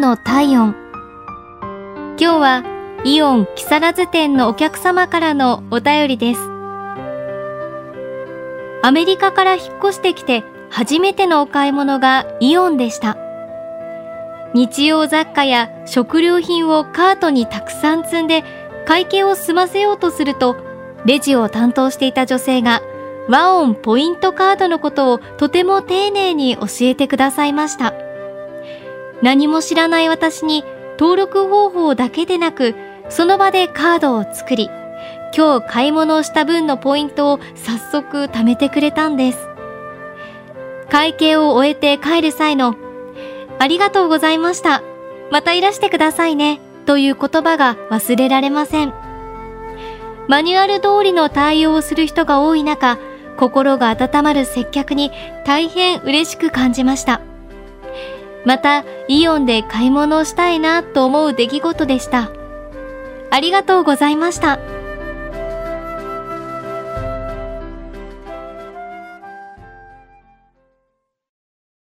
ンの体温。今日はイオン木更津店のお客様からのお便りです。アメリカから引っ越してきて初めてのお買い物がイオンでした。日用雑貨や食料品をカートにたくさん積んで会計を済ませようとするとレジを担当していた女性がワオンポイントカードのことをとても丁寧に教えてくださいました。何も知らない私に登録方法だけでなくその場でカードを作り今日買い物をした分のポイントを早速貯めてくれたんです。会計を終えて帰る際のありがとうございました。またいらしてくださいね。という言葉が忘れられません。マニュアル通りの対応をする人が多い中心が温まる接客に大変嬉しく感じました。またイオンで買い物をしたいなと思う出来事でしたありがとうございました。